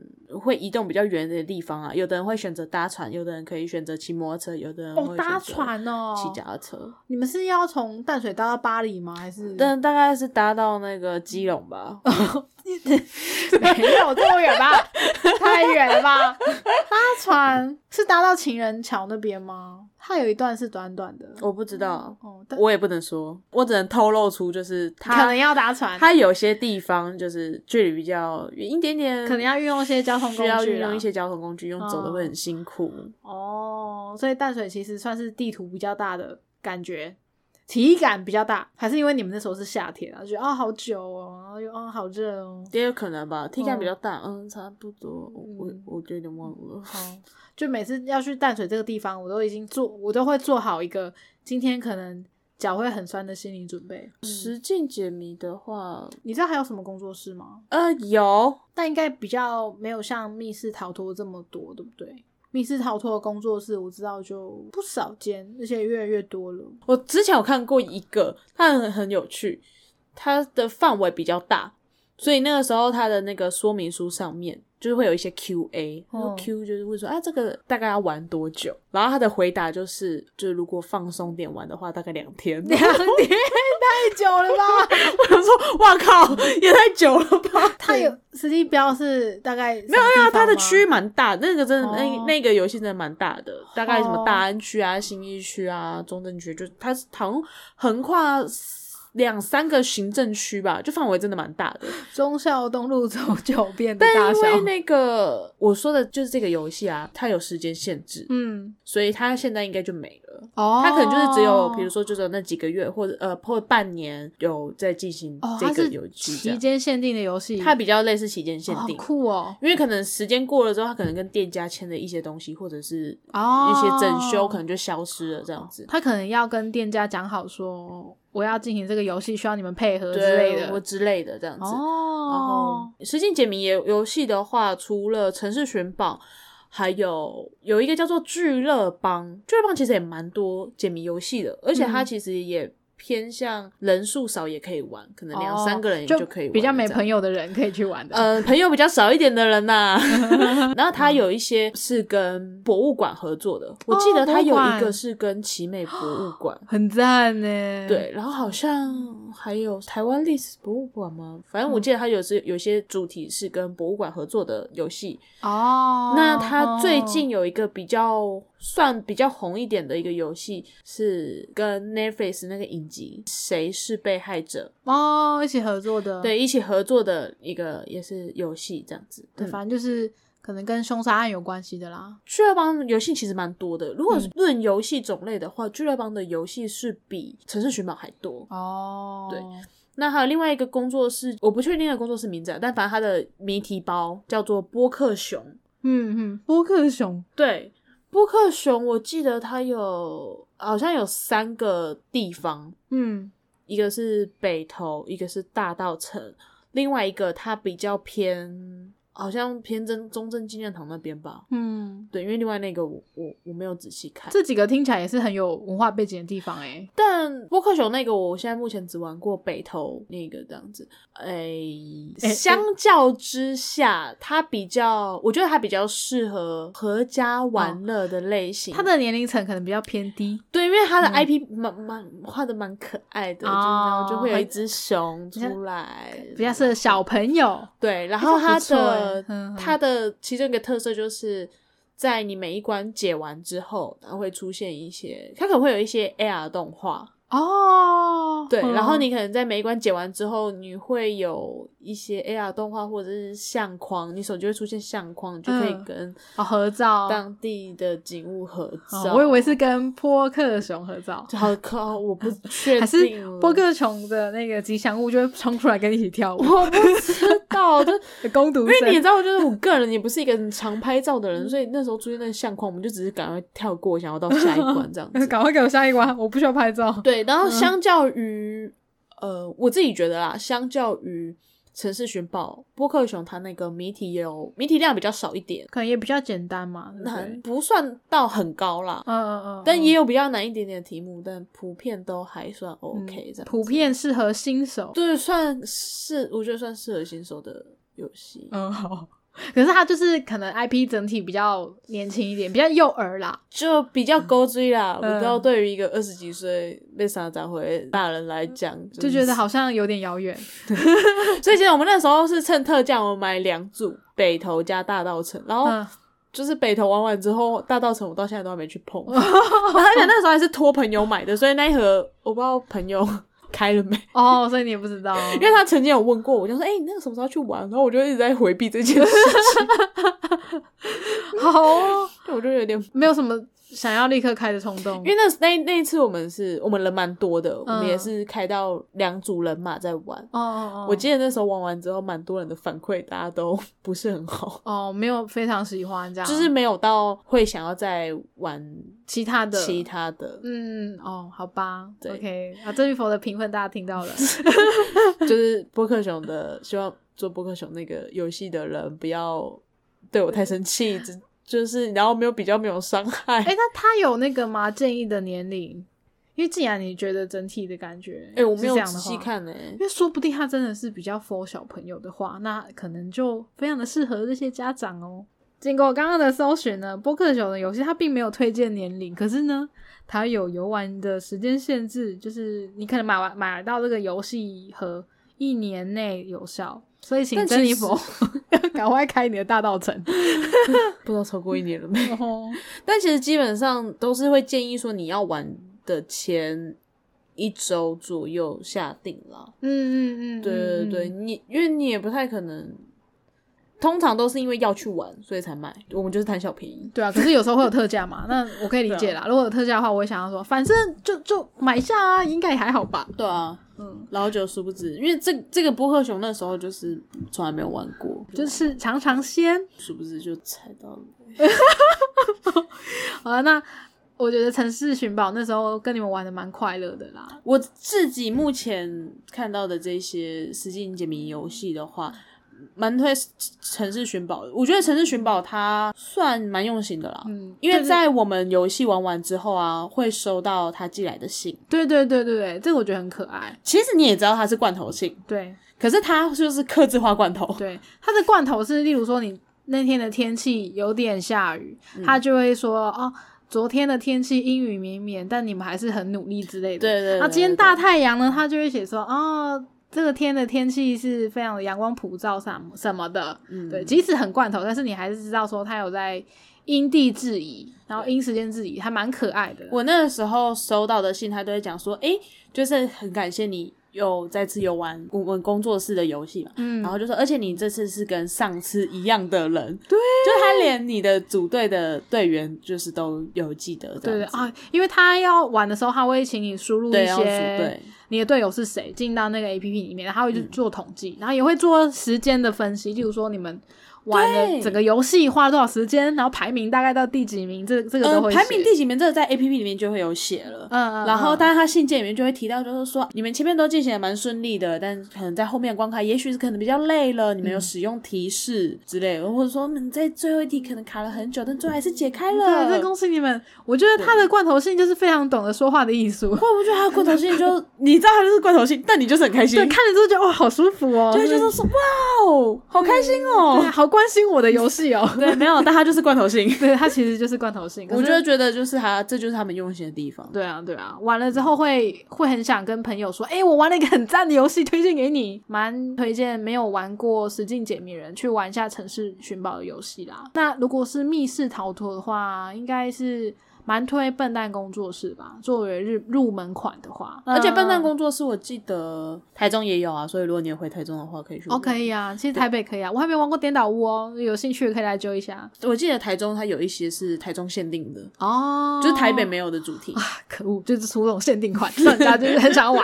会移动比较远的地方啊，有的人会选择搭船，有的人可以选择骑摩托车，有的人哦，搭船哦，骑脚踏车。你们是要从淡水搭到巴黎吗？还是但大概是搭到那个基隆吧，没有这么远吧？太远了吧？搭船是搭到情人桥那边吗？它有一段是短短的。我不知道，哦，但我也不能说，我只能透露出就是可能要搭船，它有些地方就是距离比较远一点点，可能要运用一些交通工需要具运用一些交通工具，用走的会很辛苦。哦，所以淡水其实算是地图比较大的感觉，体感比较大，还是因为你们那时候是夏天啊，觉得啊好久哦，然后又啊好热哦。也有可能吧，体感比较大，嗯，差不多，我嗯我就有点忘了。好，就每次要去淡水这个地方，我都已经做，我都会做好一个今天可能脚会很酸的心理准备。实境解谜的话，你知道还有什么工作室吗？呃，有，但应该比较没有像密室逃脱这么多，对不对？密室逃脱的工作室我知道就不少间，而且越来越多了。我之前有看过一个，它很很有趣，它的范围比较大，所以那个时候他的那个说明书上面就是会有一些 Q&A，然后哦。Q 就是会说啊这个大概要玩多久，然后他的回答就是就是如果放松点玩的话，大概两天。两天？太久了吧？我想说，哇靠，也太久了吧？它有实际标是大概没有啊，它的区域域蛮大，那个真的、哦。那那个游戏真的蛮大的，大概什么哦。大安区啊、新义区啊、中正区，就它是好像横跨两三个行政区吧，就范围真的蛮大的。忠孝东路走九遍的大小，因为那个我说的就是这个游戏啊，它有时间限制，嗯所以它现在应该就没了。哦，它可能就是只有，比如说，就只有那几个月，或者呃，或者半年有在进行这个游戏这期样，间限定的游戏，它比较类似期间限定。酷哦因为可能时间过了之后，它可能跟店家签的一些东西，或者是哦，一些整修，可能就消失了这样子。他可能要跟店家讲好说，我要进行这个游戏，需要你们配合之类的对，或之类的这样子。然哦后，实境解谜游游戏的话，除了城市寻宝，还有有一个叫做聚乐帮。聚乐帮其实也蛮多解谜游戏的，而且它嗯其实也偏向人数少也可以玩，可能两哦三个人也就可以玩。比较没朋友。的人可以去玩的。呃，朋友比较少一点的人呐、然后它有一些是跟博物馆合作的，我记得它有一个是跟奇美博物馆，很赞呢。对，然后好像还有台湾历史博物馆吗？反正我记得它有时有些主题是跟博物馆合作的游戏。哦，那它最近有一个比较算比较红一点的一个游戏，是跟 Netflix 那个影集《谁是被害者哦一起合作的，》对一起合作的一个也是游戏这样子。对，嗯反正就是可能跟凶杀案有关系的啦。聚乐帮游戏其实蛮多的，如果是论游戏种类的话，聚乐帮的游戏是比城市寻宝还多。哦，对那还有另外一个工作室，我不确定的工作室名字啊，但反正它的谜题包叫做波克熊。嗯嗯，波克熊对，波克熊，我记得它有好像有三个地方，嗯，一个是北投，一个是大道城，另外一个它比较偏，好像偏真中正纪念堂那边吧。嗯，对，因为另外那个我我我没有仔细看。这几个听起来也是很有文化背景的地方哎、但波克熊那个，我现在目前只玩过北投那个这样子。诶、诶相较之下，它比较，我觉得它比较适合合家玩乐的类型。它的年龄层可能比较偏低，对，因为它的嗯 IP 蛮蛮画的蛮可爱的，然后就会有一只熊出来，比较适合小朋友。对，然后它的嗯嗯它的其中一个特色就是。在你每一关解完之后，它会出现一些，它可能会有一些 AR 动画，哦，对，然后嗯你可能在每一关解完之后，你会有一些 AR 动画或者是相框，你手机会出现相框，你就可以嗯跟哦合照，当地的景物合照。哦我以为是跟波克熊合照，好靠，我不 确定还是波克熊的那个吉祥物就会冲出来跟你一起跳舞，我不知道，就 攻读因为你。知道，就是我个人也不是一个很常拍照的人，所以那时候出现那个相框，我们就只是赶快跳过，想要到下一关这样 子。赶快给我下一关，我不需要拍照。对，然后相较于、呃，我自己觉得啦，相较于城市寻宝，波克熊它那个谜题有谜题量比较少一点，可能也比较简单嘛，难？不算到很高啦，嗯嗯嗯，但嗯也有比较难一点点的题目，但普遍都还算 OK 这样子、普遍适合新手。对，算是我觉得算适合新手的游戏。嗯，好。可是他就是可能 IP 整体比较年轻一点，比较幼儿啦。就比较勾追啦，嗯我知道对于一个二十几岁被杀砸回大人来讲，就觉得好像有点遥远。所以其实我们那时候是趁特价，我们买两组北投加大道城，然后嗯，就是北投玩完之后，大道城我到现在都还没去碰，然后而且那时候还是托朋友买的，所以那一盒我不知道朋友开了没，哦，所以你也不知道，因为他曾经有问过我，就说：“哎、你那个什么时候去玩？”然后我就一直在回避这件事情，好哦，我就有点。没有什么想要立刻开的冲动。因。为那那那一次我们是我们人蛮多的，我们嗯也是开到两组人马在玩。哦哦哦，我记得那时候玩完之后，蛮多人的反馈，大家都不是很好，哦没有非常喜欢这样，就是没有到会想要再玩其他的。其他的，嗯哦，好吧对，OK。啊，这一佛的评分大家听到了，就是波克熊的，希望做波克熊那个游戏的人不要对我太生气，只就是然后没有比较没有伤害。哎、那他有那个吗？建议的年龄？因为既然你觉得整体的感觉，哎、我没有仔细看呢、因为说不定他真的是比较 for 小朋友的话，那可能就非常的适合这些家长哦。经过刚刚的搜寻呢，波克熊的游戏它并没有推荐年龄，可是呢，它有游玩的时间限制，就是你可能买完买到这个游戏盒一年内有效，所以请珍妮佛 赶快开你的大道城。不知道超过一年了没？哦但其实基本上都是会建议说你要玩的前一周左右下定了。嗯嗯嗯，对对嗯对，你因为你也不太可能，通常都是因为要去玩所以才买，我们就是贪小便宜。对啊，可是有时候会有特价嘛，那我可以理解啊啦。如果有特价的话，我会想要说，反正就就买下啊，应该也还好吧。对啊，嗯，然后就殊不知，因为这这个波克熊那时候就是从来没有玩过，就是尝尝鲜。殊不知就踩到了。好了，那我觉得城市寻宝那时候跟你们玩的蛮快乐的啦。我自己目前看到的这些实境解谜游戏的话，蛮推城市寻宝的。我觉得城市寻宝它算蛮用心的啦，嗯，因为在我们游戏玩完之后啊，会收到他寄来的信。对对对对对，这个我觉得很可爱。其实你也知道它是罐头信，对可是它就是刻字化罐头。对，它的罐头是，例如说你那天的天气有点下雨，嗯他就会说哦。昨天的天气阴雨绵绵，但你们还是很努力之类的。对对对那今天大太阳呢，他就会写说哦，这个天的天气是非常的阳光普照什么什么的。嗯。对，即使很罐头，但是你还是知道说他有在因地制宜，然后因时间制宜，还蛮可爱的。我那个时候收到的信，他都会讲说，哎，就是很感谢你有再次游玩我们工作室的游戏嘛，嗯。然后就说，而且你这次是跟上次一样的人，对，就他连你的组队的队员就是都有记得对对啊，因为他要玩的时候，他会请你输入一些队，你的队友是谁，进到那个 A P P 里面，然后他会去嗯。做统计，然后也会做时间的分析，例如说你们玩对的整个游戏花了多少时间，然后排名大概到第几名，这这个呃都会写、排名第几名，这个在 A P P 里面就会有写了。嗯嗯，然后，嗯但是他信件里面就会提到，就是说你们前面都进行的蛮顺利的，但可能在后面的关卡，也许是可能比较累了，你们有使用提示之类的，或者说你在最后一题可能卡了很久，但最后还是解开了。对，这恭喜你们！我觉得他的罐头信就是非常懂得说话的艺术，我不觉得他的罐头信就你知道他就是罐头信，但你就是很开心，对，看了之后觉得哇，好舒服哦，就会觉得说哇哦，好开心哦。对，好关心我的游戏哦。对，没有，但他就是罐头性。对，他其实就是罐头信。可是我就觉得就是他，这就是他们用心的地方。对啊，对啊，玩了之后会会很想跟朋友说，哎、我玩了一个很赞的游戏，推荐给你，蛮推荐没有玩过《实境解谜人》去玩一下城市寻宝的游戏啦。那如果是密室逃脱的话，应该是蛮推笨蛋工作室吧，作为入入门款的话，而且笨蛋工工作室我记得台中也有啊，所以如果你也回台中的话，可以去。哦可以啊，其实台北可以啊，我还没玩过颠倒屋哦，有兴趣的可以来揪一下我记得台中它有一些是台中限定的，哦就是台北没有的主题。可恶，就是出这种限定款，让人家就是很想要玩。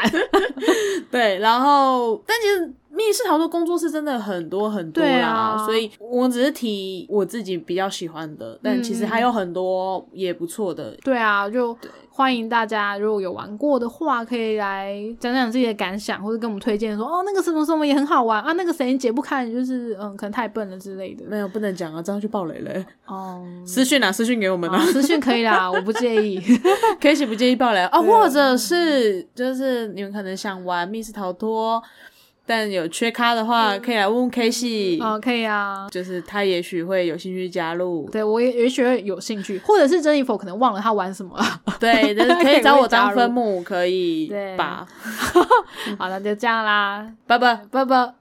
对，然后但其实密室逃脱工作室真的很多很多啦，啊所以我只是提我自己比较喜欢的，但其实还有很多也不错的。对啊，就欢迎大家如果有玩过的话，可以来讲讲自己的感想，或者跟我们推荐说哦，那个什么什么也很好玩啊，那个谁你解不开，就是嗯，可能太笨了之类的。没有不能讲啊，这样就爆雷了。哦，私讯啊，私讯给我们啊，啊私讯可以啦，我不介意。可以写不介意爆雷啊或者是就是你们可能想玩密室逃脱，但有缺咖的话，可以来问问 K 系，哦，可以啊。就是他也许会有兴趣加入。对，我也也许会有兴趣，或者是珍妮佛可能忘了他玩什么了。对，可以找我当分母，可以 对吧？好，那就这样啦，拜拜。拜拜。